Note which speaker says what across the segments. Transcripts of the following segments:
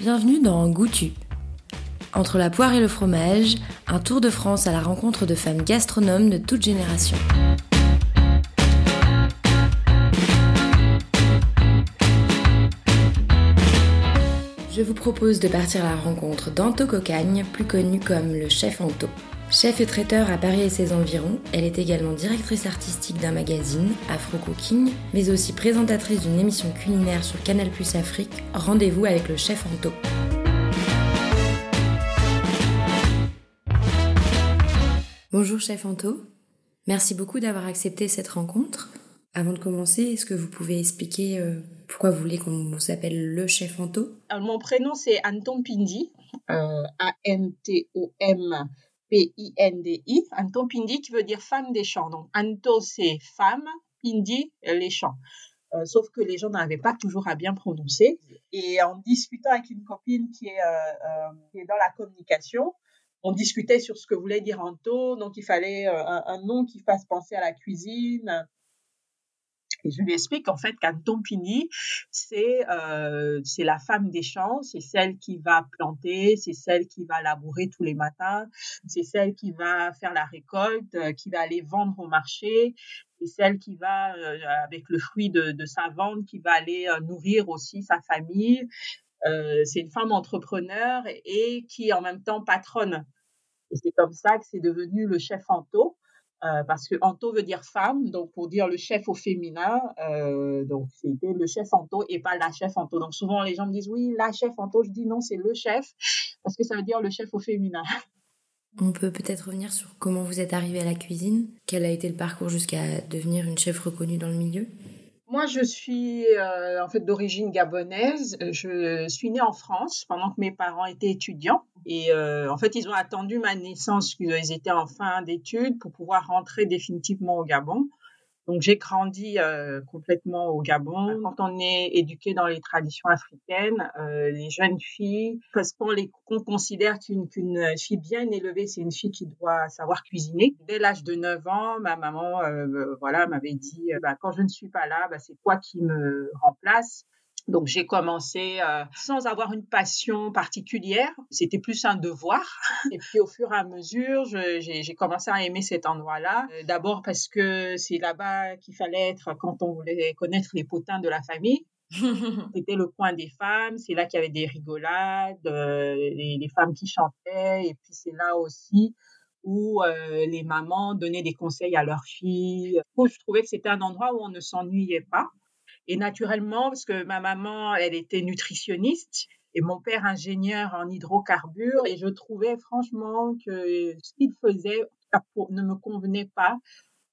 Speaker 1: Bienvenue dans Goûtu. Entre la poire et le fromage, un tour de France à la rencontre de femmes gastronomes de toutes générations. Je vous propose de partir à la rencontre d'Anto Cocagne, plus connu comme le chef Anto. Chef et traiteur à Paris et ses environs, elle est également directrice artistique d'un magazine, Afro Cooking, mais aussi présentatrice d'une émission culinaire sur Canal Plus Afrique, Rendez-vous avec le chef Anto. Bonjour chef Anto, merci beaucoup d'avoir accepté cette rencontre. Avant de commencer, est-ce que vous pouvez expliquer euh, pourquoi vous voulez qu'on vous appelle le chef Anto?
Speaker 2: Mon prénom c'est Anton Pindi, euh, A-N-T-O-M P-I-N-D-I, Anton Pindi qui veut dire femme des champs. Donc Anto c'est femme, Pindi les champs. Euh, sauf que les gens n'arrivaient pas toujours à bien prononcer. Et en discutant avec une copine qui est, euh, euh, qui est dans la communication, on discutait sur ce que voulait dire Anto. Donc il fallait un, un, nom qui fasse penser à la cuisine, et je lui explique en fait qu'Anton Pini, c'est euh, c'est la femme des champs, c'est celle qui va planter, c'est celle qui va labourer tous les matins, c'est celle qui va faire la récolte, euh, qui va aller vendre au marché, c'est celle qui va euh, avec le fruit de, de, sa vente, qui va aller euh, nourrir aussi sa famille. Euh, c'est une femme entrepreneur et, qui en même temps patronne. Et c'est comme ça que c'est devenu le chef Anto. Euh, parce que Anto veut dire femme, donc pour dire le chef au féminin, euh, donc c'était le chef Anto et pas la chef Anto. Donc souvent les gens me disent oui, la chef Anto, je dis non, c'est le chef, parce que ça veut dire le chef au féminin.
Speaker 1: On peut peut-être revenir sur comment vous êtes arrivée à la cuisine, quel a été le parcours jusqu'à devenir une chef reconnue dans le milieu?
Speaker 2: Moi, je suis euh, en fait d'origine gabonaise. Je suis née en France pendant que mes parents étaient étudiants. Et euh, en fait, ils ont attendu ma naissance, qu'ils étaient en fin d'études, pour pouvoir rentrer définitivement au Gabon. Donc j'ai grandi euh, complètement au Gabon. Quand on est éduqué dans les traditions africaines, euh, les jeunes filles, parce qu'on les considère qu'une qu'une fille bien élevée, c'est une fille qui doit savoir cuisiner. Dès l'âge de 9 ans, ma maman, euh, voilà, m'avait dit, bah, quand je ne suis pas là, bah, c'est toi qui me remplace. Donc j'ai commencé euh, sans avoir une passion particulière, c'était plus un devoir. Et puis au fur et à mesure, j'ai commencé à aimer cet endroit-là. Euh, D'abord parce que c'est là-bas qu'il fallait être quand on voulait connaître les potins de la famille. C'était le coin des femmes, c'est là qu'il y avait des rigolades, euh, les, les, femmes qui chantaient, et puis c'est là aussi où euh, les mamans donnaient des conseils à leurs filles. Je trouvais que c'était un endroit où on ne s'ennuyait pas. Et naturellement, parce que ma maman, elle était nutritionniste et mon père ingénieur en hydrocarbures, et je trouvais franchement que ce qu'il faisait ne me convenait pas.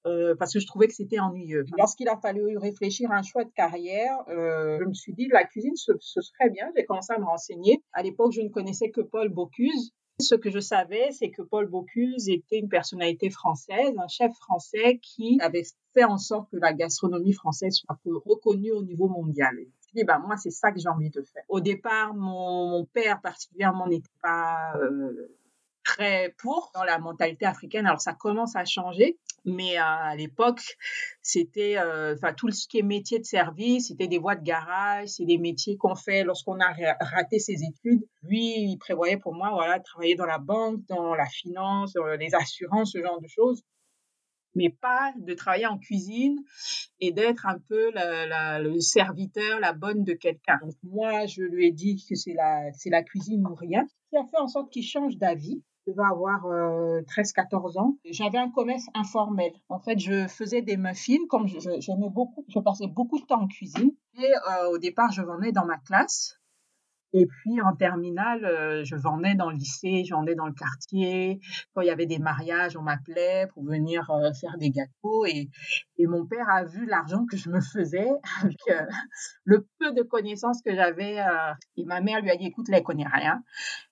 Speaker 2: Euh, parce que je trouvais que c'était ennuyeux. Lorsqu'il a fallu réfléchir à un choix de carrière, euh, je me suis dit la cuisine ce, ce serait bien. J'ai commencé à me renseigner. À l'époque, je ne connaissais que Paul Bocuse. Ce que je savais, c'est que Paul Bocuse était une personnalité française, un chef français qui avait fait en sorte que la gastronomie française soit reconnue au niveau mondial. Je dit, bah, moi, c'est ça que j'ai envie de faire. Au départ, mon, mon père particulièrement n'était pas euh, très pour dans la mentalité africaine. Alors, ça commence à changer. Mais euh, à l'époque, c'était, enfin, euh, tout ce qui est métier de service, c'était des voies de garage, c'est des métiers qu'on fait lorsqu'on a raté ses études. Lui, il prévoyait pour moi, voilà, travailler dans la banque, dans la finance, dans les assurances, ce genre de choses mais pas de travailler en cuisine et d'être un peu le serviteur, la bonne de quelqu'un. Donc moi, je lui ai dit que c'est la, c'est la cuisine ou rien, qui a fait en sorte qu'il change d'avis je devais avoir euh, 13-14 ans. J'avais un commerce informel. En fait, je faisais des muffins, comme j'aimais beaucoup, je passais beaucoup de temps en cuisine. Et euh, au départ, je vendais dans ma classe. Et puis en terminale, euh, je vendais dans le lycée, je vendais dans le quartier. Quand il y avait des mariages, on m'appelait pour venir euh, faire des gâteaux. Et, et mon père a vu l'argent que je me faisais avec le peu de connaissances que j'avais. Et ma mère lui a dit, écoute, là, elle connaît rien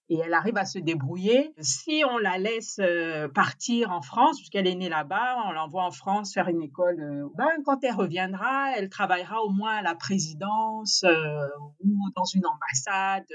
Speaker 2: et elle arrive à se débrouiller. Si on la laisse euh, partir en France, puisqu'elle est née là-bas, on l'envoie en France faire une école, euh, ben, quand elle reviendra, elle travaillera au moins à la présidence euh, ou dans une ambassade.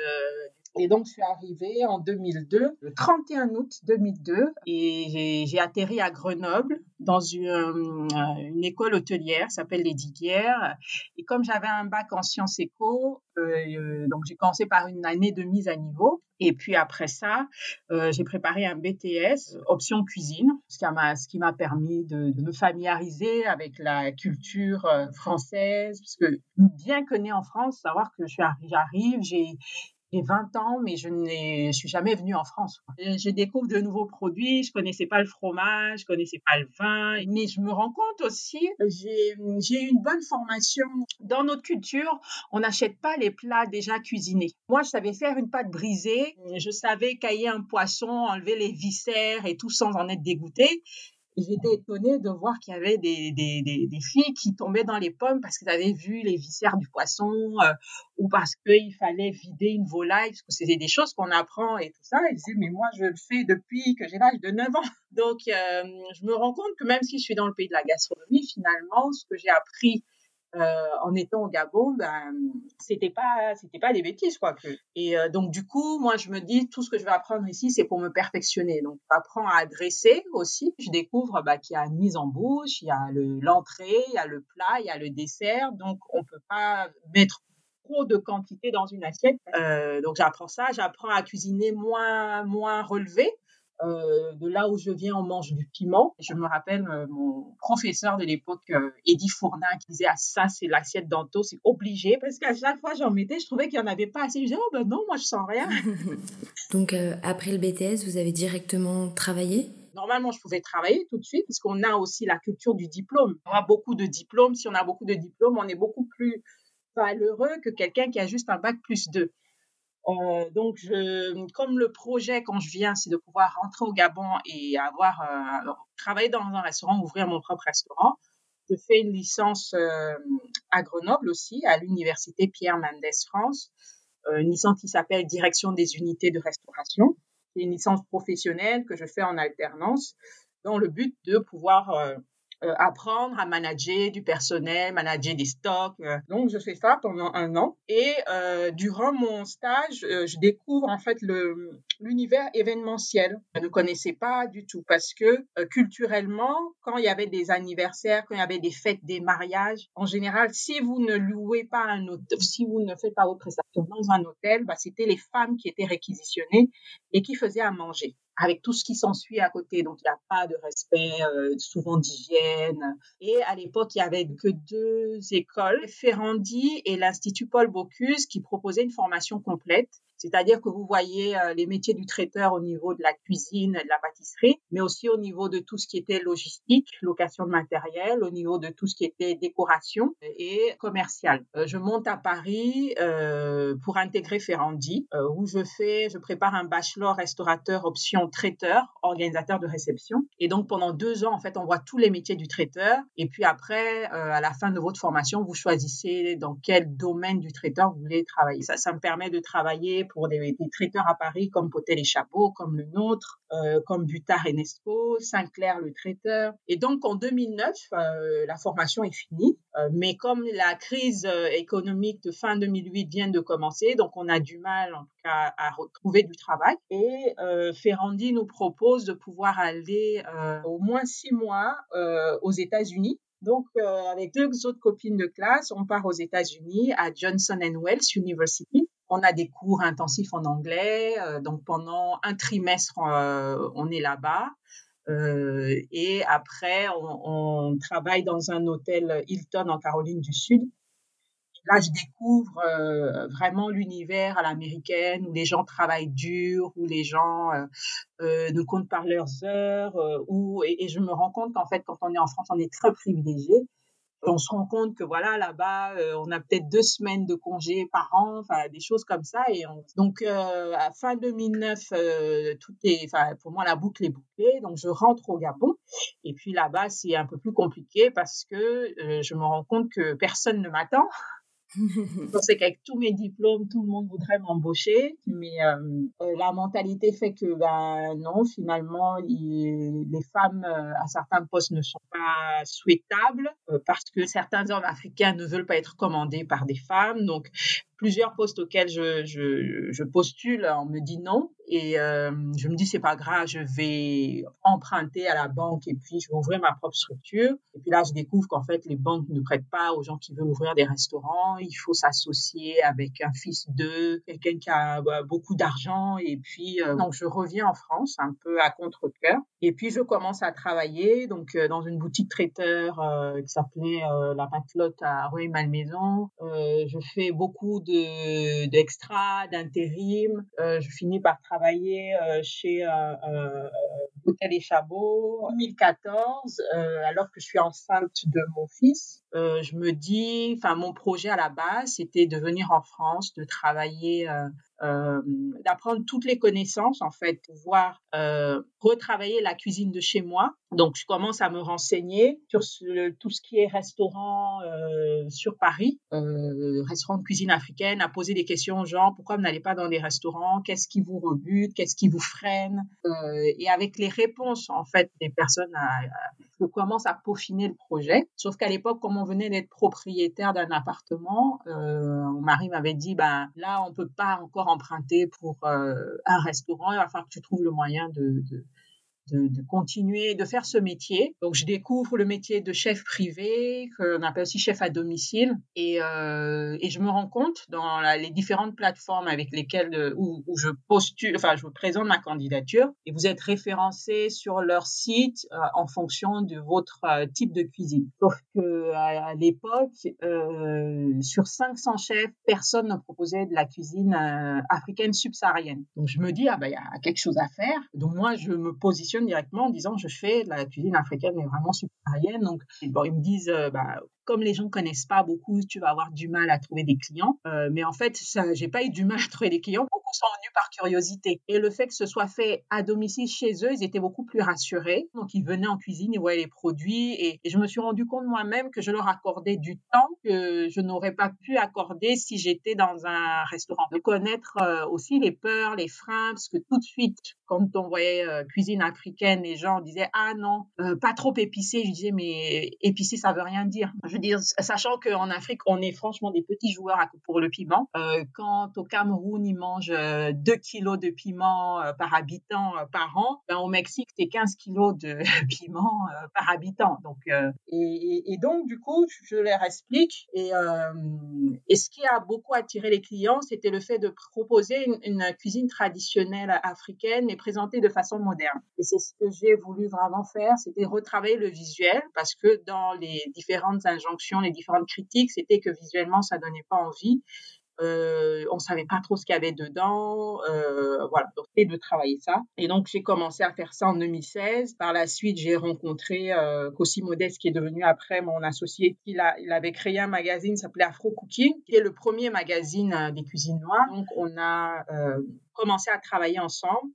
Speaker 2: Et donc, je suis arrivée en 2002, le 31 août 2002, et j'ai atterri à Grenoble dans une, euh, école hôtelière, s'appelle les Diguières. Et comme j'avais un bac en sciences éco, euh, euh, donc j'ai commencé par une année de mise à niveau. Et puis après ça, j'ai préparé un BTS option cuisine, ce qui m'a permis de, de, me familiariser avec la culture française, parce que bien que né en France, savoir que j'arrive, j'ai j'ai 20 ans, mais je ne suis jamais venue en France. Je découvre de nouveaux produits, je connaissais pas le fromage, je connaissais pas le vin, mais je me rends compte aussi, j'ai une bonne formation. Dans notre culture, on n'achète pas les plats déjà cuisinés. Moi, je savais faire une pâte brisée, je savais cailler un poisson, enlever les viscères et tout sans en être dégoûté j'étais étonnée de voir qu'il y avait des, des, des, des, filles qui tombaient dans les pommes parce qu'elles avaient vu les viscères du poisson euh, ou parce qu'il fallait vider une volaille, parce que c'était des choses qu'on apprend et tout ça. Elles disaient, mais moi, je le fais depuis que j'ai l'âge de 9 ans. Donc, euh, je me rends compte que même si je suis dans le pays de la gastronomie, finalement, ce que j'ai appris en étant au Gabon, ben, c'était pas, c'était pas des bêtises, quoi. Et euh, donc, du coup, moi, je me dis, tout ce que je vais apprendre ici, c'est pour me perfectionner. Donc, j'apprends à dresser aussi. Je découvre bah, qu'il y a une mise en bouche, il y a l'entrée, il y a le plat, il y a le dessert. Donc, on peut pas mettre trop de quantité dans une assiette. Euh, donc, j'apprends ça. J'apprends à cuisiner moins, moins relevé. Euh, de là où je viens, on mange du piment. Je me rappelle euh, mon professeur de l'époque, euh, Eddie Fournin, qui disait ah ça c'est l'assiette d'Anto, c'est obligé parce qu'à chaque fois j'en mettais, je trouvais qu'il n'y en avait pas assez. Je disais oh ben non, moi je sens rien.
Speaker 1: Donc après le BTS, vous avez directement travaillé?
Speaker 2: Normalement, je pouvais travailler tout de suite parce qu'on a aussi la culture du diplôme. On a beaucoup de diplômes. Si on a beaucoup de diplômes, on est beaucoup plus valeureux que quelqu'un qui a juste un bac plus deux. Euh, donc, je, comme le projet quand je viens, c'est de pouvoir rentrer au Gabon et avoir euh, travailler dans un restaurant, ouvrir mon propre restaurant. Je fais une licence euh, à Grenoble aussi, à l'université Pierre Mendès France, euh, une licence qui s'appelle Direction des unités de restauration. C'est une licence professionnelle que je fais en alternance, dans le but de pouvoir euh, euh, apprendre à manager du personnel, manager des stocks. Euh. Donc, je fais ça pendant un an. Et euh, durant mon stage, euh, je découvre en fait le l'univers événementiel. Je ne connaissais pas du tout parce que culturellement, quand il y avait des anniversaires, quand il y avait des fêtes, des mariages, en général, si vous ne louez pas un hôtel, si vous ne faites pas votre prestation dans un hôtel, bah, c'était les femmes qui étaient réquisitionnées et qui faisaient à manger avec tout ce qui s'ensuit à côté. Donc, il n'y a pas de respect, euh, souvent d'hygiène. Et à l'époque, il y avait que deux écoles, Ferrandi et l'Institut Paul Bocuse, qui proposaient une formation complète. C'est-à-dire que vous voyez euh, les métiers du traiteur au niveau de la cuisine de la pâtisserie, mais aussi au niveau de tout ce qui était logistique, location de matériel, au niveau de tout ce qui était décoration et commercial. Euh, je monte à Paris euh, pour intégrer Ferrandi, où je fais, je prépare un bachelor restaurateur option traiteur, organisateur de réception. Et donc pendant deux ans, en fait, on voit tous les métiers du traiteur. Et puis après, à la fin de votre formation, vous choisissez dans quel domaine du traiteur vous voulez travailler. Ça, ça me permet de travailler pour des, traiteurs à Paris comme Potel et Chabot, comme le nôtre, euh, comme Butard et Nespo, Sinclair le traiteur. Et donc en 2009, euh, la formation est finie, euh, mais comme la crise économique de fin 2008 vient de commencer, donc on a du mal en tout cas à retrouver du travail. Et Ferrandi nous propose de pouvoir aller au moins six mois aux États-Unis donc, avec deux autres copines de classe, on part aux États-Unis à Johnson Wells University on a des cours intensifs en anglais. Euh, donc pendant un trimestre, euh, on est là-bas. Euh, et après, on, travaille dans un hôtel Hilton en Caroline du Sud. Là, je découvre vraiment l'univers à l'américaine où les gens travaillent dur, où les gens euh, ne comptent pas leurs heures, où, et, je me rends compte qu'en fait, quand on est en France, on est très privilégié on se rend compte que voilà là-bas euh, on a peut-être deux semaines de congé par an enfin des choses comme ça et on... donc euh, à fin 2009 euh, tout est enfin pour moi la boucle est bouclée donc je rentre au Gabon et puis là-bas c'est un peu plus compliqué parce que euh, je me rends compte que personne ne m'attend je pensais qu'avec tous mes diplômes, tout le monde voudrait m'embaucher, mais euh, euh, la mentalité fait que ben non, finalement, les femmes euh, à certains postes ne sont pas souhaitables parce que certains hommes africains ne veulent pas être commandés par des femmes. Donc plusieurs postes auxquels je, je, je postule, on me dit non. Et euh, je me dis, c'est pas grave, je vais emprunter à la banque et puis je vais ouvrir ma propre structure. Et puis là, je découvre qu'en fait, les banques ne prêtent pas aux gens qui veulent ouvrir des restaurants. Il faut s'associer avec un fils d'eux, quelqu'un qui a bah, beaucoup d'argent. Et puis, euh, donc, je reviens en France un peu à contre-cœur. Et puis, je commence à travailler donc euh, dans une boutique traiteur qui s'appelait La Patelotte à Rueil-Malmaison. je fais beaucoup de d'extra, d'intérim. je finis par travailler euh, chez euh, euh, Hôtel et Chabot en 2014, alors que je suis enceinte de mon fils. Je me dis, enfin, mon projet à la base, c'était de venir en France, de travailler euh, d'apprendre toutes les connaissances, en fait, pouvoir euh, retravailler la cuisine de chez moi. Donc, je commence à me renseigner sur tout ce qui est restaurant euh, sur Paris, euh, restaurant de cuisine africaine, à poser des questions aux gens, pourquoi vous n'allez pas dans des restaurants, qu'est-ce qui vous rebute, qu'est-ce qui vous freine, euh, et avec les réponses, en fait, des personnes à je commence à peaufiner le projet. Sauf qu'à l'époque, comme on venait d'être propriétaire d'un appartement, euh, mon mari m'avait dit, ben là, on peut pas encore emprunter pour euh, un restaurant. Il va falloir que tu trouves le moyen de, de de, continuer de faire ce métier. Donc, je découvre le métier de chef privé, qu'on appelle aussi chef à domicile, et, euh, et je me rends compte dans les différentes plateformes avec lesquelles euh, où, je postule, enfin, je présente ma candidature, et vous êtes référencé sur leur site euh, en fonction de votre type de cuisine. Sauf que à, l'époque, sur 500 chefs, personne ne proposait de la cuisine africaine subsaharienne. Donc, je me dis ah ben il y a quelque chose à faire. Donc moi, je me positionne directement en disant je fais de la cuisine africaine mais vraiment subsaharienne. Donc bon, ils me disent euh, bah, comme les gens connaissent pas beaucoup, tu vas avoir du mal à trouver des clients. Euh, mais en fait, ça, j'ai pas eu du mal à trouver des clients. Beaucoup sont venus par curiosité. Et le fait que ce soit fait à domicile chez eux, ils étaient beaucoup plus rassurés. Donc, ils venaient en cuisine, ils voyaient les produits. Et, je me suis rendu compte moi-même que je leur accordais du temps que je n'aurais pas pu accorder si j'étais dans un restaurant. De connaître euh, aussi les peurs, les freins, parce que tout de suite, quand on voyait euh, cuisine africaine, les gens disaient ah non, pas trop épicé. Je disais mais épicé ça veut rien dire. Dire sachant qu'en Afrique on est franchement des petits joueurs pour le piment. Euh, quand au Cameroun ils mangent 2 euh, kilos de piment euh, par habitant par an, ben, au Mexique c'est 15 kilos de piment par habitant. Donc et, et, donc du coup je leur explique et, et ce qui a beaucoup attiré les clients c'était le fait de proposer une, cuisine traditionnelle africaine mais présentée de façon moderne. Et c'est ce que j'ai voulu vraiment faire, c'était retravailler le visuel parce que dans les différentes les différentes critiques, c'était que visuellement ça donnait pas envie. Euh, on savait pas trop ce qu'il y avait dedans, euh, voilà, donc de travailler ça. Et donc j'ai commencé à faire ça en 2016. Par la suite, j'ai rencontré euh, Cossi Modeste, qui est devenu après mon associé. Il, a, il avait créé un magazine s'appelait Afro Cooking, qui est le premier magazine euh, des cuisines noires. Donc on a euh, commencé à travailler ensemble.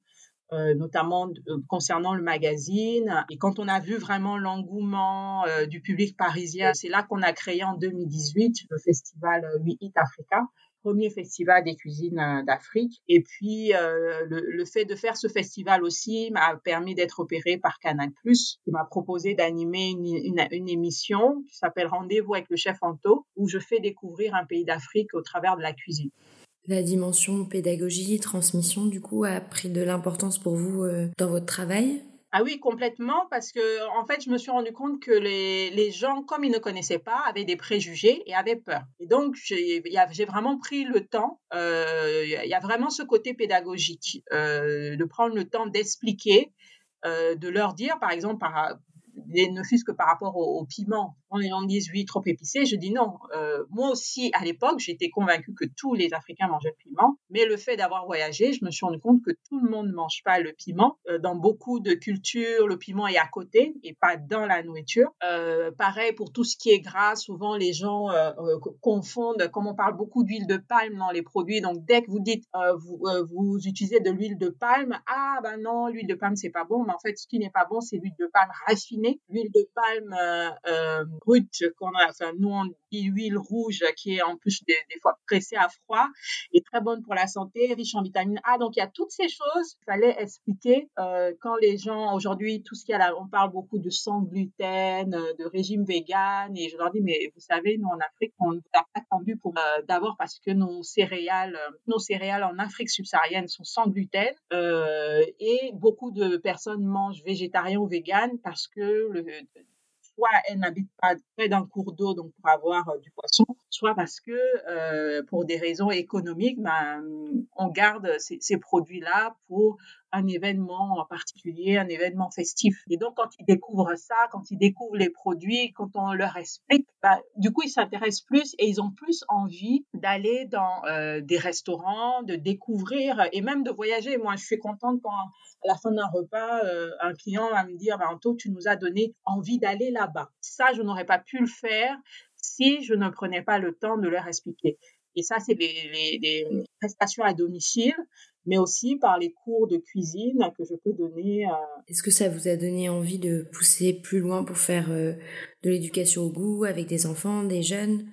Speaker 2: Euh, notamment euh, concernant le magazine. Et quand on a vu vraiment l'engouement euh, du public parisien, c'est là qu'on a créé en 2018 le festival We Eat Africa premier festival des cuisines d'Afrique. Et puis, le, fait de faire ce festival aussi m'a permis d'être opéré par Canal+, qui m'a proposé d'animer une, une, émission qui s'appelle Rendez-vous avec le chef Anto, où je fais découvrir un pays d'Afrique au travers de la cuisine
Speaker 1: la dimension pédagogie, transmission, du coup, a pris de l'importance pour vous euh, dans votre travail?
Speaker 2: Ah oui, complètement, parce que en fait, je me suis rendu compte que les, les gens, comme ils ne connaissaient pas, avaient des préjugés et avaient peur. Et donc, j'ai vraiment pris le temps. Euh, il y a vraiment ce côté pédagogique, euh, de prendre le temps d'expliquer, de leur dire, par exemple, par, ne fût-ce que par rapport au, piment les gens disent oui, trop épicé. Je dis non. Euh, moi aussi, à l'époque, j'étais convaincue que tous les Africains mangeaient le piment. Mais le fait d'avoir voyagé, je me suis rendu compte que tout le monde ne mange pas le piment. Euh, dans beaucoup de cultures, le piment est à côté et pas dans la nourriture. Euh, pareil pour tout ce qui est gras. Souvent, les gens confondent, comme on parle beaucoup d'huile de palme dans les produits. Donc, dès que vous dites vous, vous utilisez de l'huile de palme, ah ben non, l'huile de palme c'est pas bon. Mais en fait, ce qui n'est pas bon, c'est l'huile de palme raffinée L'huile de palme brute qu'on a, enfin nous on dit huile rouge qui est en plus des, fois pressée à froid, est très bonne pour la santé, riche en vitamine A. Donc il y a toutes ces choses. Il fallait expliquer quand les gens aujourd'hui tout ce qu'il y a on parle beaucoup de sans gluten, de régime vegan et je leur dis mais vous savez nous en Afrique on n'a pas attendu pour d'abord parce que nos céréales, nos céréales en Afrique subsaharienne sont sans gluten euh, et beaucoup de personnes mangent végétarien ou vegan parce que soit elles n'habitent pas près d'un cours d'eau donc pour avoir euh, du poisson, soit parce que euh, pour des raisons économiques, ben, on garde ces, ces produits-là pour un événement en particulier, un événement festif. Et donc, quand ils découvrent ça, quand ils découvrent les produits, quand on leur explique, bah, du coup, ils s'intéressent plus et ils ont plus envie d'aller dans euh, des restaurants, de découvrir et même de voyager. Moi, je suis contente quand, à la fin d'un repas, euh, un client va me dire, bah, Anto, tu nous as donné envie d'aller là-bas. Ça, je n'aurais pas pu le faire si je ne prenais pas le temps de leur expliquer. Et ça, c'est les, les, prestations à domicile mais aussi par les cours de cuisine que je peux donner.
Speaker 1: Est-ce que ça vous a donné envie de pousser plus loin pour faire euh, de l'éducation au goût avec des enfants, des jeunes?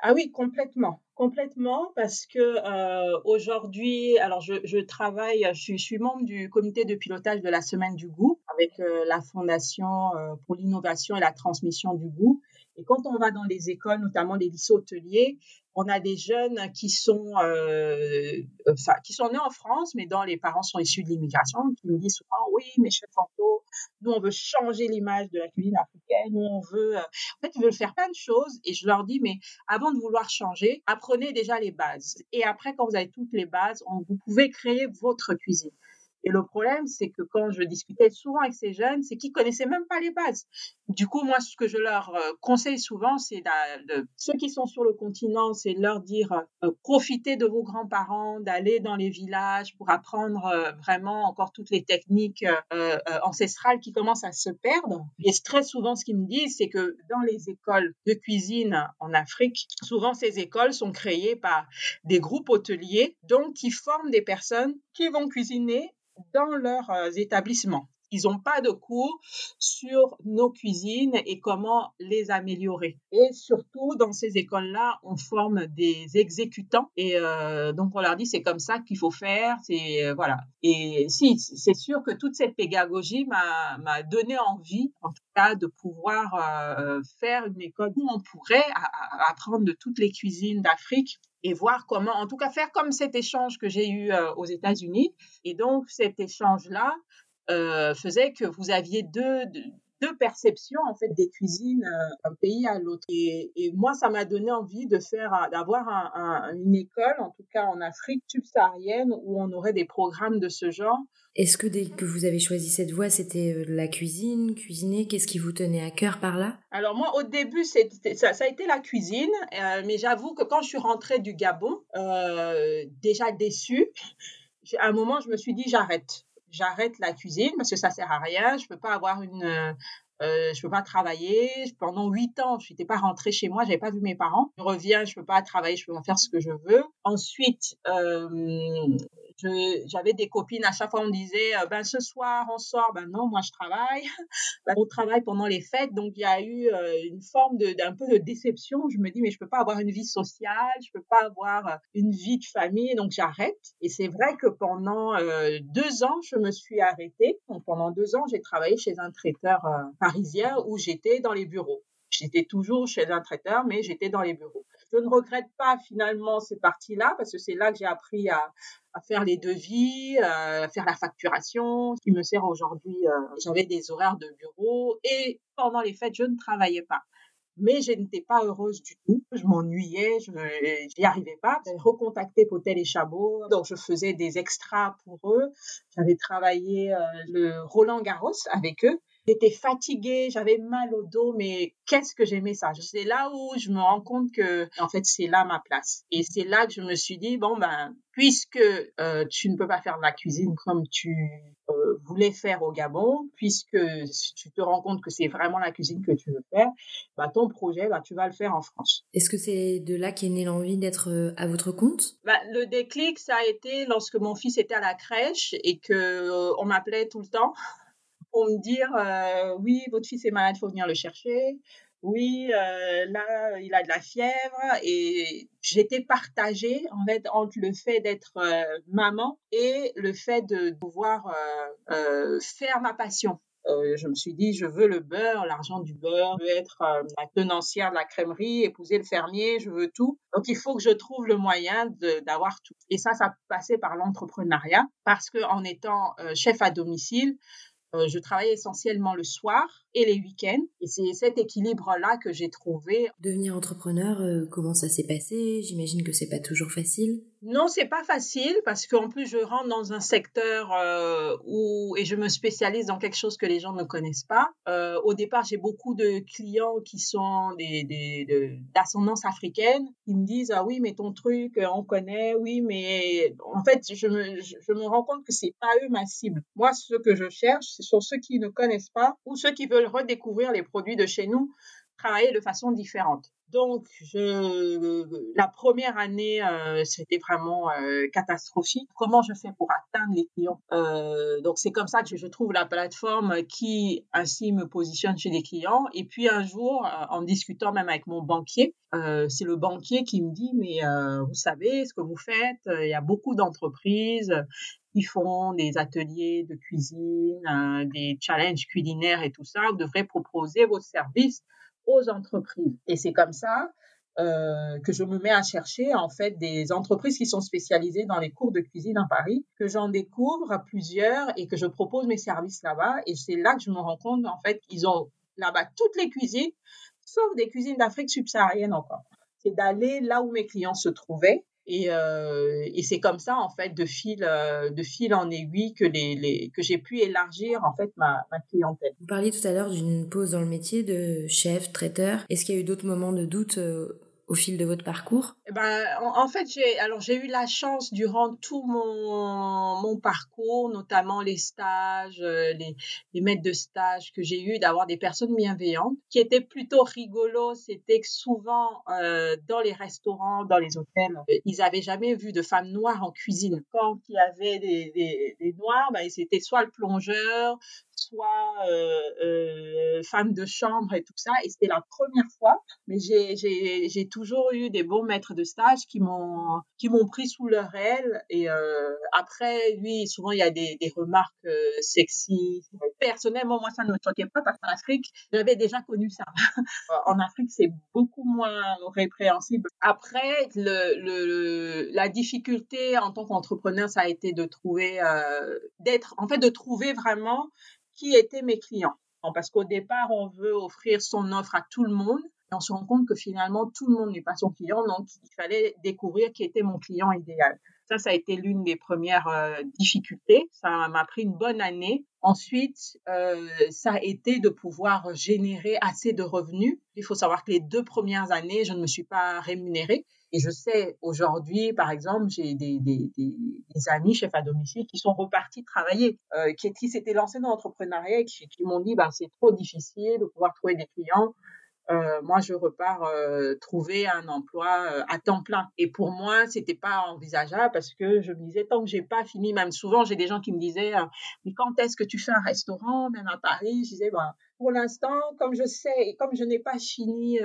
Speaker 2: Ah oui, complètement. Complètement, parce que euh, aujourd'hui, alors je, je travaille, je, je, suis membre du comité de pilotage de la Semaine du goût avec euh, la Fondation euh, pour l'innovation et la transmission du goût. Et quand on va dans les écoles, notamment les lycées hôteliers, on a des jeunes qui sont, euh, enfin, qui sont nés en France, mais dont les parents sont issus de l'immigration, qui nous disent souvent, oui, mais chef Fanto, nous, on veut changer l'image de la cuisine africaine, nous, on veut, euh... en fait, ils veulent faire plein de choses. Et je leur dis, mais avant de vouloir changer, apprenez déjà les bases. Et après, quand vous avez toutes les bases, vous pouvez créer votre cuisine. Et le problème, c'est que quand je discutais souvent avec ces jeunes, c'est qu'ils connaissaient même pas les bases. Du coup, moi, ce que je leur euh, conseille souvent, c'est de, ceux qui sont sur le continent, c'est de leur dire euh, profitez de vos grands-parents, d'aller dans les villages pour apprendre euh, vraiment encore toutes les techniques ancestrales qui commencent à se perdre. Et très souvent, ce qu'ils me disent, c'est que dans les écoles de cuisine en Afrique, souvent ces écoles sont créées par des groupes hôteliers, donc qui forment des personnes qui vont cuisiner dans leurs euh, établissements. Ils n'ont pas de cours sur nos cuisines et comment les améliorer. Et surtout, dans ces écoles-là, on forme des exécutants. Et euh, donc, on leur dit, c'est comme ça qu'il faut faire. C'est euh, voilà. Et si, c'est sûr que toute cette pédagogie m'a donné envie, en tout cas, de pouvoir faire une école où on pourrait apprendre de toutes les cuisines d'Afrique et voir comment, en tout cas, faire comme cet échange que j'ai eu euh, aux États-Unis. Et donc, cet échange-là euh, faisait que vous aviez deux, deux, deux, perceptions en fait des cuisines euh, d'un pays à l'autre. Et, et, moi, ça m'a donné envie de faire, d'avoir un, un, une école, en tout cas en Afrique subsaharienne, où on aurait des programmes de ce genre.
Speaker 1: Est-ce que dès que vous avez choisi cette voie, c'était la cuisine, cuisiner? Qu'est-ce qui vous tenait à cœur par là?
Speaker 2: Alors moi, au début, ça, ça, a été la cuisine, euh, mais j'avoue que quand je suis rentrée du Gabon, euh, déjà déçue, à un moment, je me suis dit j'arrête j'arrête la cuisine parce que ça sert à rien. Je peux pas avoir une, euh, je peux pas travailler. Pendant huit ans, je n'étais pas rentrée chez moi, j'avais pas vu mes parents. Je reviens, je peux pas travailler, je peux pas faire ce que je veux. Ensuite, euh, j'avais des copines à chaque fois on me disait euh, ben ce soir on sort. Ben non moi je travaille. Ben, on travaille pendant les fêtes. Donc il y a eu euh, une forme de d'un peu de déception. Je me dis mais je peux pas avoir une vie sociale. Je peux pas avoir euh, une vie de famille. Donc j'arrête. Et c'est vrai que pendant deux ans je me suis arrêtée. Donc pendant deux ans j'ai travaillé chez un traiteur parisien où j'étais dans les bureaux. J'étais toujours chez un traiteur, mais j'étais dans les bureaux. Je ne regrette pas finalement ces parties-là parce que c'est là que j'ai appris à, faire les devis, euh, à faire la facturation, ce qui me sert aujourd'hui. Euh, J'avais des horaires de bureau et pendant les fêtes, je ne travaillais pas mais je n'étais pas heureuse du tout. Je m'ennuyais, je n'y arrivais pas. J'ai recontacté Potel et Chabot, donc je faisais des extras pour eux. J'avais travaillé euh, le Roland Garros avec eux. J'étais fatiguée, j'avais mal au dos, mais qu'est-ce que j'aimais ça? C'est là où je me rends compte que, en fait, c'est là ma place. Et c'est là que je me suis dit, bon, ben, puisque euh, tu ne peux pas faire de la cuisine comme tu euh, voulais faire au Gabon, puisque tu te rends compte que c'est vraiment la cuisine que tu veux faire, bah, ton projet, bah, tu vas le faire en France.
Speaker 1: Est-ce que c'est de là qu'est née l'envie d'être euh, à votre compte?
Speaker 2: Bah, Le déclic, ça a été lorsque mon fils était à la crèche et que euh, on m'appelait tout le temps pour me dire oui, votre fils est malade, faut venir le chercher oui, euh, là, il a de la fièvre et j'étais partagée en fait entre le fait d'être euh, maman et le fait de pouvoir euh, faire ma passion. je me suis dit, je veux le beurre, l'argent du beurre, je veux être la tenancière de la crèmerie, épouser le fermier, je veux tout. Donc, il faut que je trouve le moyen d'avoir tout. Et ça, ça passait par l'entrepreneuriat parce que en étant chef à domicile, je travaillais essentiellement le soir et les week-ends. Et c'est cet équilibre-là que j'ai trouvé.
Speaker 1: Devenir entrepreneur, euh, comment ça s'est passé? J'imagine que c'est pas toujours facile.
Speaker 2: Non, c'est pas facile parce qu'en plus je rentre dans un secteur euh, où et je me spécialise dans quelque chose que les gens ne connaissent pas. Euh, au départ, j'ai beaucoup de clients qui sont des, des d'ascendance africaine. Ils me disent ah oui mais ton truc on connaît, oui mais en fait je me je me rends compte que c'est pas eux ma cible. Moi, ce que je cherche, ce sont ceux qui ne connaissent pas ou ceux qui veulent redécouvrir les produits de chez nous, travailler de façon différente. Donc, je, la première année, euh, c'était vraiment euh, catastrophique. Comment je fais pour atteindre les clients? Euh, Donc, c'est comme ça que je trouve la plateforme qui ainsi me positionne chez les clients. Et puis un jour, en discutant même avec mon banquier, c'est le banquier qui me dit mais vous savez ce que vous faites Il y a beaucoup d'entreprises qui font des ateliers de cuisine, euh, des challenges culinaires et tout ça, vous devrez proposer vos services aux entreprises. Et c'est comme ça euh, que je me mets à chercher en fait des entreprises qui sont spécialisées dans les cours de cuisine à Paris, que j'en découvre plusieurs et que je propose mes services là-bas. Et c'est là que je me rends compte en fait qu'ils ont là-bas toutes les cuisines, sauf des cuisines d'Afrique subsaharienne encore. C'est d'aller là où mes clients se trouvaient et, euh, et c'est comme ça, en fait, de fil, euh, de fil en aiguille que, les, les que j'ai pu élargir, en fait, ma, ma clientèle.
Speaker 1: Vous parliez tout à l'heure d'une pause dans le métier de chef, traiteur. Est-ce qu'il y a eu d'autres moments de doute euh, au fil de votre parcours?
Speaker 2: Eh ben, en, fait, j'ai eu la chance durant tout mon, mon parcours, notamment les stages, euh, les, les maîtres de stage que j'ai eu, d'avoir des personnes bienveillantes qui étaient plutôt rigolos. C'était que souvent euh, dans les restaurants, dans les hôtels, euh, ils avaient jamais vu de femmes noires en cuisine. Quand il y avait des, des, des noirs, ben, c'était soit le plongeur, soit euh, euh, femme de chambre et tout ça. Et c'était la première fois. Mais j'ai toujours eu des bons maîtres de stage qui m'ont qui m'ont pris sous leur aile. Et euh, après, lui, souvent il y a des, des remarques sexy. Personnellement, moi, ça ne me choquait pas parce qu'en Afrique, j'avais déjà connu ça. en Afrique, c'est beaucoup moins répréhensible. Après, le, le, la difficulté en tant qu'entrepreneur, ça a été de trouver, euh, d'être, en fait, de trouver vraiment qui étaient mes clients. Parce qu'au départ, on veut offrir son offre à tout le monde et on se rend compte que finalement, tout le monde n'est pas son client. Donc, il fallait découvrir qui était mon client idéal. Ça, ça a été l'une des premières euh, difficultés. Ça m'a pris une bonne année. Ensuite, euh, ça a été de pouvoir générer assez de revenus. Il faut savoir que les deux premières années, je ne me suis pas rémunérée. Et je sais aujourd'hui, par exemple, j'ai des, amis chefs à domicile qui sont repartis travailler, euh, qui, s'étaient lancés dans l'entrepreneuriat et qui, m'ont dit, bah, c'est trop difficile de pouvoir trouver des clients. Euh, moi, je repars euh, trouver un emploi à temps plein. Et pour moi, c'était pas envisageable parce que je me disais tant que j'ai pas fini, même souvent, j'ai des gens qui me disaient, mais quand est-ce que tu fais un restaurant, même à Paris Je disais, bah, pour l'instant, comme je sais et comme je n'ai pas fini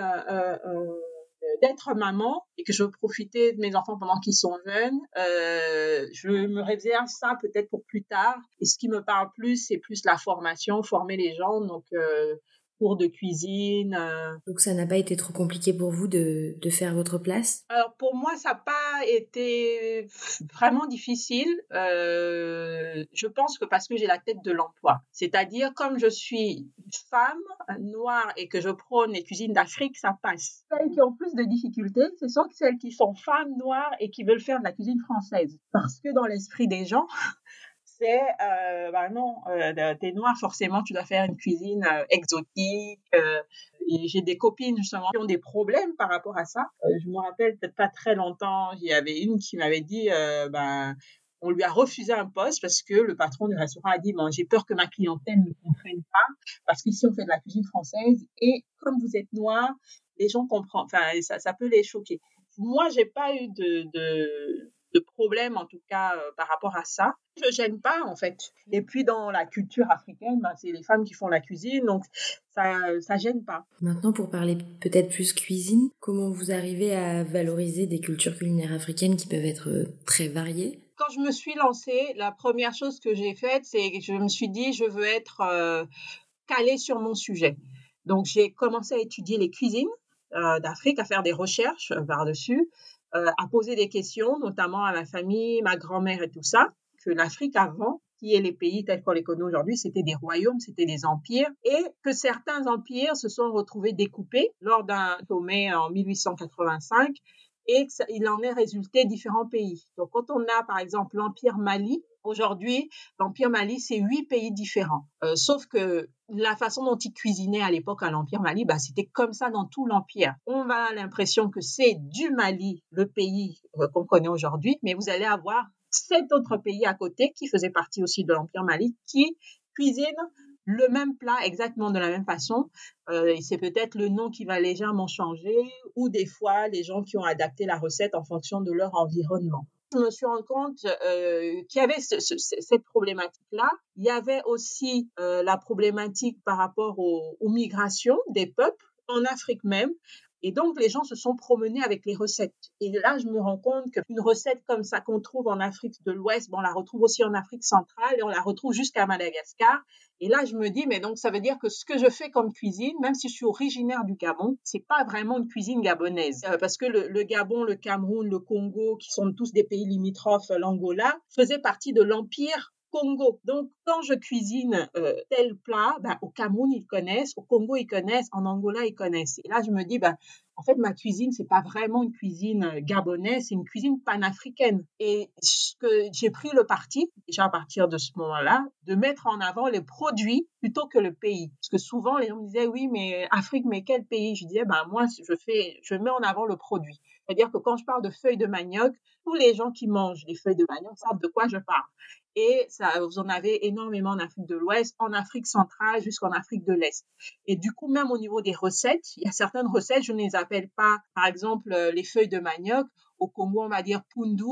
Speaker 2: d'être maman et que je veux profiter de mes enfants pendant qu'ils sont jeunes, euh, je me réserve ça peut-être pour plus tard. Et ce qui me parle plus, c'est plus la formation, former les gens. Donc, euh, cours de cuisine. Euh.
Speaker 1: Donc ça n'a pas été trop compliqué pour vous de, de faire votre place?
Speaker 2: Alors pour moi, ça n'a pas été vraiment difficile. Euh, je pense que parce que j'ai la tête de l'emploi. C'est-à-dire, comme je suis femme noire et que je prône les cuisines d'Afrique, ça passe. Celles qui ont plus de difficultés, ce sont celles qui sont femmes noires et qui veulent faire de la cuisine française. Parce que dans l'esprit des gens, c'est euh, bah non, euh, t'es noir, forcément tu dois faire une cuisine euh, exotique. Euh, j'ai des copines justement qui ont des problèmes par rapport à ça. Euh, je me rappelle peut-être pas très longtemps, il y avait une qui m'avait dit, ben on lui a refusé un poste parce que le patron du restaurant a dit bon j'ai peur que ma clientèle ne comprenne pas parce qu'ici on fait de la cuisine française et comme vous êtes noir, les gens comprennent, enfin ça, ça peut les choquer. Moi j'ai pas eu de de problème en tout cas euh, par rapport à ça. Je gêne pas en fait. Et puis dans la culture africaine, bah, c'est les femmes qui font la cuisine, donc ça ça gêne pas.
Speaker 1: Maintenant pour parler peut-être plus cuisine, comment vous arrivez à valoriser des cultures culinaires africaines qui peuvent être euh, très variées?
Speaker 2: Quand je me suis lancée, la première chose que j'ai faite, c'est que je me suis dit je veux être euh, calée sur mon sujet. Donc j'ai commencé à étudier les cuisines d'Afrique, à faire des recherches par-dessus. Euh, à poser des questions, notamment à ma famille, ma grand-mère et tout ça, que l'Afrique avant, qui est les pays tels qu'on les connaît aujourd'hui, c'était des royaumes, c'était des empires, et que certains empires se sont retrouvés découpés lors d'un sommet en 1885 et il en est résulté différents pays. Donc, quand on a, par exemple, l'Empire Mali, aujourd'hui, l'Empire Mali, c'est huit pays différents. Euh, sauf que la façon dont ils cuisinaient à l'époque à l'Empire Mali, bah, c'était comme ça dans tout l'Empire. On a l'impression que c'est du Mali, le pays euh, qu'on connaît aujourd'hui, mais vous allez avoir sept autres pays à côté qui faisaient partie aussi de l'Empire Mali qui cuisinent le même plat exactement de la même façon. Euh, c'est peut-être le nom qui va légèrement changer ou des fois les gens qui ont adapté la recette en fonction de leur environnement. Je me suis rendu compte euh, qu'il y avait cette problématique-là. Il y avait aussi euh, la problématique par rapport aux migrations des peuples en Afrique même, et donc, les gens se sont promenés avec les recettes. Et là, je me rends compte qu'une recette comme ça qu'on trouve en Afrique de l'Ouest, bon, on la retrouve aussi en Afrique centrale et on la retrouve jusqu'à Madagascar. Et là, je me dis, mais donc, ça veut dire que ce que je fais comme cuisine, même si je suis originaire du Gabon, c'est pas vraiment une cuisine gabonaise. Euh, parce que le, le, Gabon, le Cameroun, le Congo, qui sont tous des pays limitrophes, l'Angola, faisaient partie de l'empire Congo. Donc, quand je cuisine euh, tel plat, ben, au Cameroun, ils connaissent, au Congo, ils connaissent, en Angola, ils connaissent. Et là, je me dis, ben, en fait, ma cuisine, c'est pas vraiment une cuisine euh, gabonaise, c'est une cuisine panafricaine. Et ce que j'ai pris le parti, déjà à partir de ce moment-là, de mettre en avant les produits plutôt que le pays. Parce que souvent, les gens me disaient, oui, mais Afrique, mais quel pays? Je disais, ben, moi, je fais, je mets en avant le produit. C'est-à-dire que quand je parle de feuilles de manioc, tous les gens qui mangent des feuilles de manioc savent de quoi je parle. Et ça, vous en avez énormément en Afrique de l'Ouest, en Afrique centrale jusqu'en Afrique de l'Est. Et du coup, même au niveau des recettes, il y a certaines recettes, je ne les appelle pas, par exemple, euh, les feuilles de manioc. Au Congo, on va dire pundu.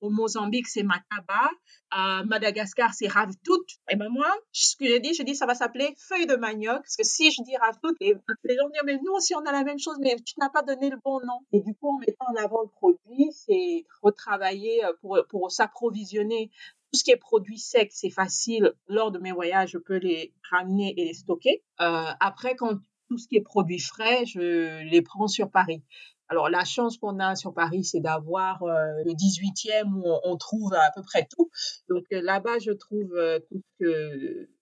Speaker 2: Au Mozambique, c'est mataba. À Madagascar, c'est ravtout. Et ben moi, ce que j'ai dit, je dis ça va s'appeler feuille de manioc. Parce que si je dis ravtout, les, gens disent, mais nous aussi, on a la même chose, mais tu n'as pas donné le bon nom. Et du coup, en mettant en avant le produit, c'est retravailler euh, pour, pour s'approvisionner tout ce qui est produit sec, c'est facile. Lors de mes voyages, je peux les ramener et les stocker. Euh, après, quand tout ce qui est produit frais, je les prends sur Paris. Alors, la chance qu'on a sur Paris, c'est d'avoir euh, le 18e où on, trouve à peu près tout. Donc, euh, là-bas, je trouve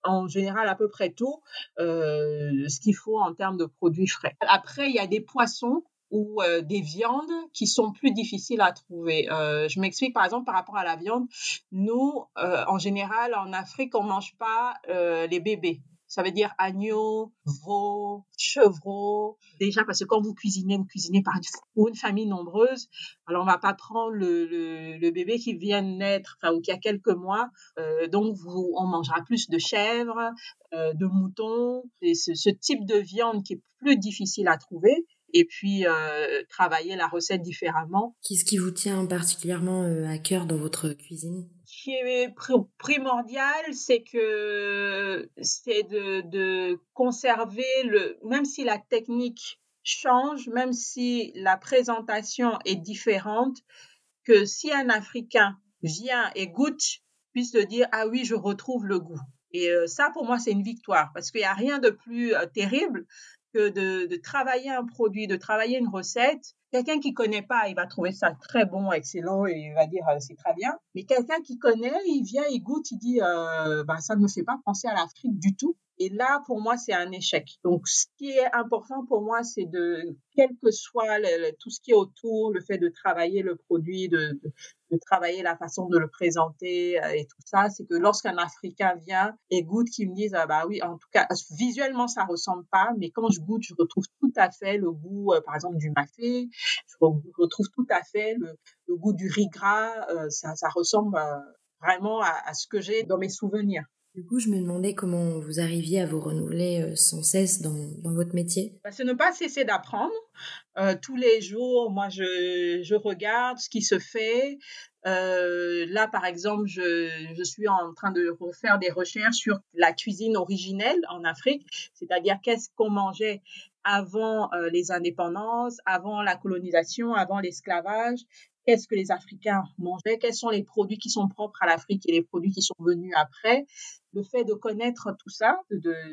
Speaker 2: en général à peu près tout ce qu'il faut en termes de produits frais. Après, il y a des poissons ou euh, des viandes qui sont plus difficiles à trouver. Euh, je m'explique par exemple par rapport à la viande. Nous, euh, en général, en Afrique, on mange pas les bébés. Ça veut dire agneau, veau, chevreau. Déjà, parce que quand vous cuisinez, vous cuisinez par, une famille nombreuse. Alors, on va pas prendre le, bébé qui vient de naître, enfin, ou qui a quelques mois. Donc, on mangera plus de chèvres, de moutons. Et ce type de viande qui est plus difficile à trouver et puis euh, travailler la recette différemment.
Speaker 1: Qu'est-ce qui vous tient particulièrement euh, à cœur dans votre cuisine?
Speaker 2: Ce qui est primordial, c'est que c'est de, de conserver le, même si la technique change, même si la présentation est différente, que si un Africain vient et goûte, puisse se dire ah oui je retrouve le goût. Et euh, ça, pour moi, c'est une victoire parce qu'il n'y a rien de plus terrible que de, de, travailler un produit, de travailler une recette. Quelqu'un qui connaît pas, il va trouver ça très bon, excellent, et il va dire euh, c'est très bien. Mais quelqu'un qui connaît, il vient, il goûte, il dit euh, bah, ça ne me fait pas penser à l'Afrique du tout. Et là, pour moi, c'est un échec. Donc, ce qui est important pour moi, c'est de, quel que soit tout ce qui est autour, le fait de travailler le produit, de, travailler la façon de le présenter euh, et tout ça, c'est que lorsqu'un Africain vient et goûte, qu'il me dise, ah bah oui, en tout cas, visuellement, ça ressemble pas, mais quand je goûte, je retrouve tout à fait le goût, euh, par exemple, du mafé, je retrouve tout à fait le, goût du riz gras, euh, ça, ressemble vraiment à, ce que j'ai dans mes souvenirs.
Speaker 1: Du coup, je me demandais comment vous arriviez à vous renouveler euh, sans cesse dans, dans votre métier.
Speaker 2: Bah, c'est ne pas cesser d'apprendre. Euh, tous les jours, moi, je, je, regarde ce qui se fait. Euh, là, par exemple, je, je, suis en train de refaire des recherches sur la cuisine originelle en Afrique, c'est-à-dire qu'est-ce qu'on mangeait avant les indépendances, avant la colonisation, avant l'esclavage, qu'est-ce que les Africains mangeaient, quels sont les produits qui sont propres à l'Afrique et les produits qui sont venus après. Le fait de connaître tout ça,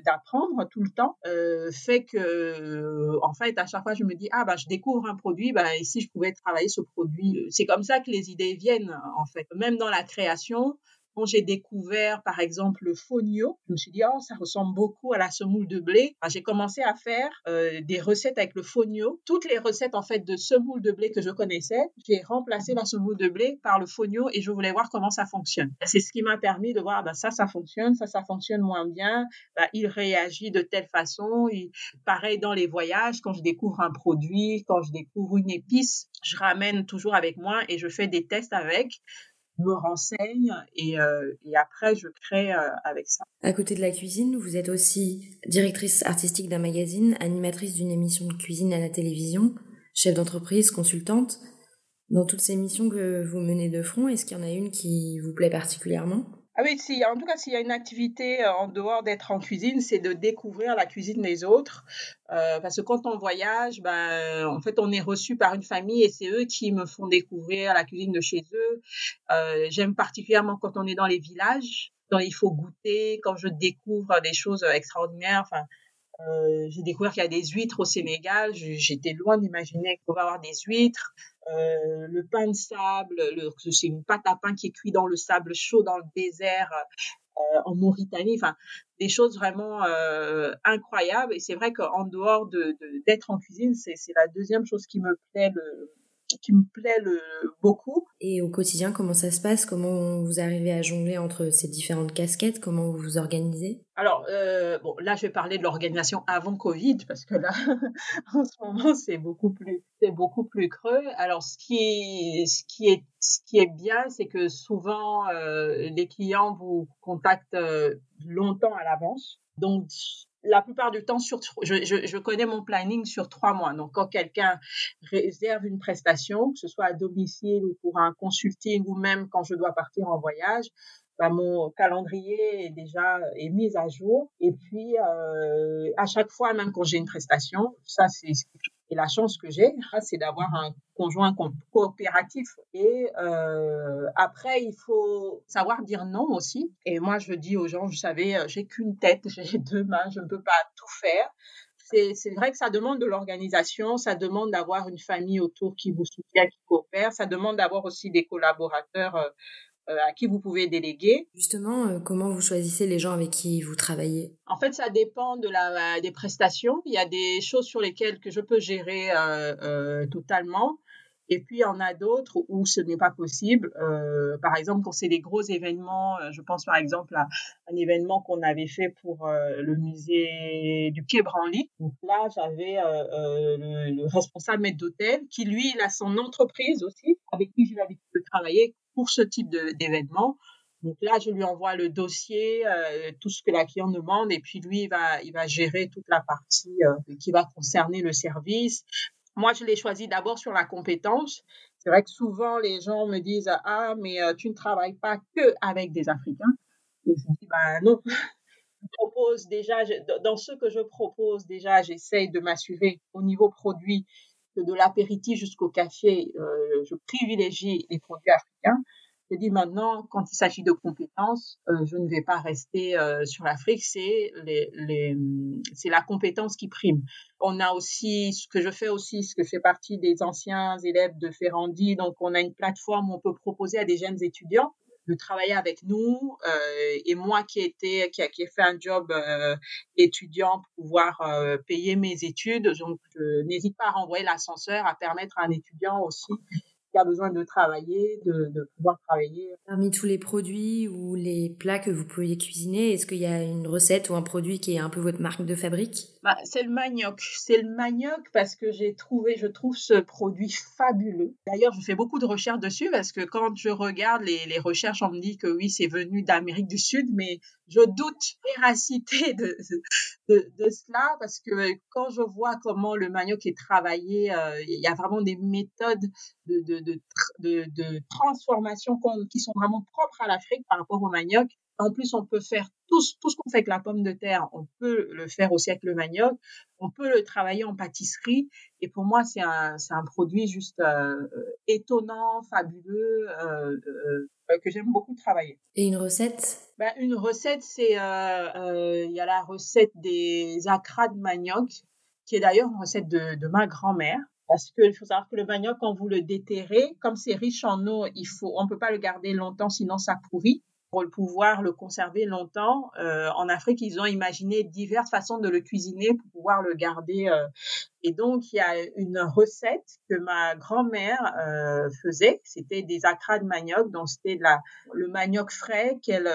Speaker 2: d'apprendre tout le temps, euh, fait que, en fait, à chaque fois, je me dis, ah, bah, je découvre un produit, bah, et si je pouvais travailler ce produit, c'est comme ça que les idées viennent, en fait. Même dans la création, quand j'ai découvert, par exemple, le fonio, je me suis dit, oh, ça ressemble beaucoup à la semoule de blé. j'ai commencé à faire euh, des recettes avec le fonio. Toutes les recettes, en fait, de semoule de blé que je connaissais, j'ai remplacé la semoule de blé par le fonio et je voulais voir comment ça fonctionne. C'est ce qui m'a permis de voir, bah, ça, ça fonctionne, ça, ça fonctionne moins bien. Bah, il réagit de telle façon. Il... Pareil dans les voyages, quand je découvre un produit, quand je découvre une épice, je ramène toujours avec moi et je fais des tests avec me renseigne et, euh, et après je crée euh, avec ça.
Speaker 1: À côté de la cuisine, vous êtes aussi directrice artistique d'un magazine, animatrice d'une émission de cuisine à la télévision, chef d'entreprise, consultante. Dans toutes ces missions que vous menez de front, est-ce qu'il y en a une qui vous plaît particulièrement?
Speaker 2: Ah oui, si, en tout cas, s'il y a une activité euh, en dehors d'être en cuisine, c'est de découvrir la cuisine des autres. Euh, parce que quand on voyage, ben, en fait, on est reçu par une famille et c'est eux qui me font découvrir la cuisine de chez eux. Euh, J'aime particulièrement quand on est dans les villages, quand il faut goûter, quand je découvre des choses extraordinaires. Enfin, euh, j'ai découvert qu'il y a des huîtres au Sénégal. J'étais loin d'imaginer qu'on va avoir des huîtres. Euh, le pain de sable, c'est une pâte à pain qui est cuite dans le sable chaud dans le désert euh, en Mauritanie. Enfin, des choses vraiment euh, incroyables. Et c'est vrai qu'en dehors de d'être en cuisine, c'est la deuxième chose qui me plaît le, qui me plaît le, beaucoup.
Speaker 1: Et au quotidien, comment ça se passe? Comment vous arrivez à jongler entre ces différentes casquettes? Comment vous vous organisez?
Speaker 2: Alors, euh, bon, là, je vais parler de l'organisation avant Covid, parce que là, en ce moment, c'est beaucoup plus, c'est beaucoup plus creux. Alors, ce qui est, ce qui est, ce qui est bien, c'est que souvent, euh, les clients vous contactent euh, longtemps à l'avance. Donc, la plupart du temps, sur, je, je, connais mon planning sur trois mois. Donc, quand quelqu'un réserve une prestation, que ce soit à domicile ou pour un consulting ou même quand je dois partir en voyage, bah, mon calendrier est déjà est mis à jour. Et puis, euh, à chaque fois, même quand j'ai une prestation, ça, c'est et la chance que j'ai, c'est d'avoir un conjoint coopératif. Et euh, après, il faut savoir dire non aussi. Et moi, je dis aux gens, vous savez, euh, j'ai qu'une tête, j'ai deux mains, je ne peux pas tout faire. C'est vrai que ça demande de l'organisation, ça demande d'avoir une famille autour qui vous soutient, qui coopère, ça demande d'avoir aussi des collaborateurs euh, à qui vous pouvez déléguer.
Speaker 1: Justement, euh, comment vous choisissez les gens avec qui vous travaillez?
Speaker 2: En fait, ça dépend de la, des prestations. Il y a des choses sur lesquelles que je peux gérer euh, totalement. Et puis, il y en a d'autres où ce n'est pas possible. Euh, par exemple, quand c'est des gros événements, je pense par exemple à un événement qu'on avait fait pour euh, le musée du Quai Branly. Donc là, j'avais euh, le, le, responsable maître d'hôtel qui, lui, il a son entreprise aussi, avec qui j'ai l'habitude de travailler, pour ce type d'événement. Donc là, je lui envoie le dossier, euh, tout ce que la cliente demande, et puis lui, il va, gérer toute la partie euh, qui va concerner le service. Moi, je l'ai choisi d'abord sur la compétence. C'est vrai que souvent, les gens me disent Ah, mais euh, tu ne travailles pas que avec des Africains. Et je dis Ben non. Je propose déjà, dans ce que je propose, déjà, j'essaye de m'assurer au niveau produit de l'apéritif jusqu'au café, euh, je privilégie les produits africains. Je dis maintenant, quand il s'agit de compétences, euh, je ne vais pas rester euh, sur l'Afrique, c'est les, les, c'est la compétence qui prime. On a aussi ce que je fais aussi, ce que je fais partie des anciens élèves de Ferrandi, donc on a une plateforme où on peut proposer à des jeunes étudiants de travailler avec nous euh, et moi qui était qui a, qui a fait un job euh, étudiant pour pouvoir euh, payer mes études. Donc n'hésite pas à renvoyer l'ascenseur à permettre à un étudiant aussi a besoin de travailler de pouvoir travailler.
Speaker 1: Parmi tous les produits ou les plats que vous pouvez cuisiner est-ce qu'il y a une recette ou un produit qui est un peu votre marque de fabrique?
Speaker 2: Bah, c'est le manioc. C'est le manioc parce que j'ai trouvé, je trouve ce produit fabuleux. D'ailleurs, je fais beaucoup de recherches dessus parce que quand je regarde les, recherches, on me dit que oui, c'est venu d'Amérique du Sud, mais je doute véracité de, de, de, cela parce que quand je vois comment le manioc est travaillé, euh, il y a vraiment des méthodes de, de, de, de, de transformation qui sont vraiment propres à l'Afrique par rapport au manioc. En plus, on peut faire tout, tout ce qu'on fait avec la pomme de terre, on peut le faire aussi avec le manioc, on peut le travailler en pâtisserie. Et pour moi, c'est un, produit juste euh, étonnant, fabuleux, euh, euh, que j'aime beaucoup travailler.
Speaker 1: Et une recette?
Speaker 2: Ben, Une recette, c'est il y a la recette des acras de manioc, qui est d'ailleurs une recette de, de ma grand-mère. Parce qu'il faut savoir que le manioc, quand vous le déterrez, comme c'est riche en eau, il faut, on peut pas le garder longtemps, sinon ça pourrit pour pouvoir le conserver longtemps. Euh, en Afrique, ils ont imaginé diverses façons de le cuisiner pour pouvoir le garder. Euh. Et donc, il y a une recette que ma grand-mère euh, faisait. C'était des acras de manioc. Donc, c'était le manioc frais qu'elle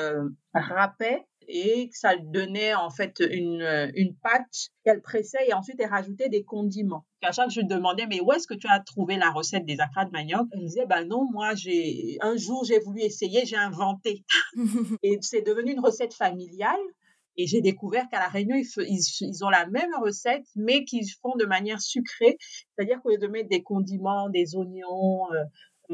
Speaker 2: râpait et que ça donnait en fait une, une pâte qu'elle pressait et ensuite elle rajoutait des condiments. À chaque fois, je lui demandais, mais où est-ce que tu as trouvé la recette des acras de manioc? Elle disait, ben non, moi, j'ai un jour, j'ai voulu essayer, j'ai inventé. et c'est devenu une recette familiale. Et j'ai découvert qu'à La Réunion, ils, ils, ont la même recette, mais qu'ils font de manière sucrée. C'est-à-dire qu'au lieu de mettre des condiments, des oignons, euh, euh,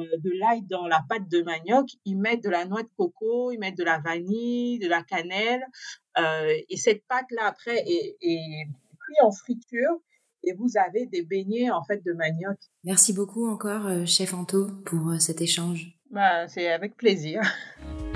Speaker 2: de l'ail dans la pâte de manioc, ils mettent de la noix de coco, ils mettent de la vanille, de la cannelle. Euh, et cette pâte-là, après, est, est cuite en friture et vous avez des beignets en fait de manioc.
Speaker 1: Merci beaucoup encore, euh, chef Anto, pour cet échange.
Speaker 2: Bah, c'est avec plaisir.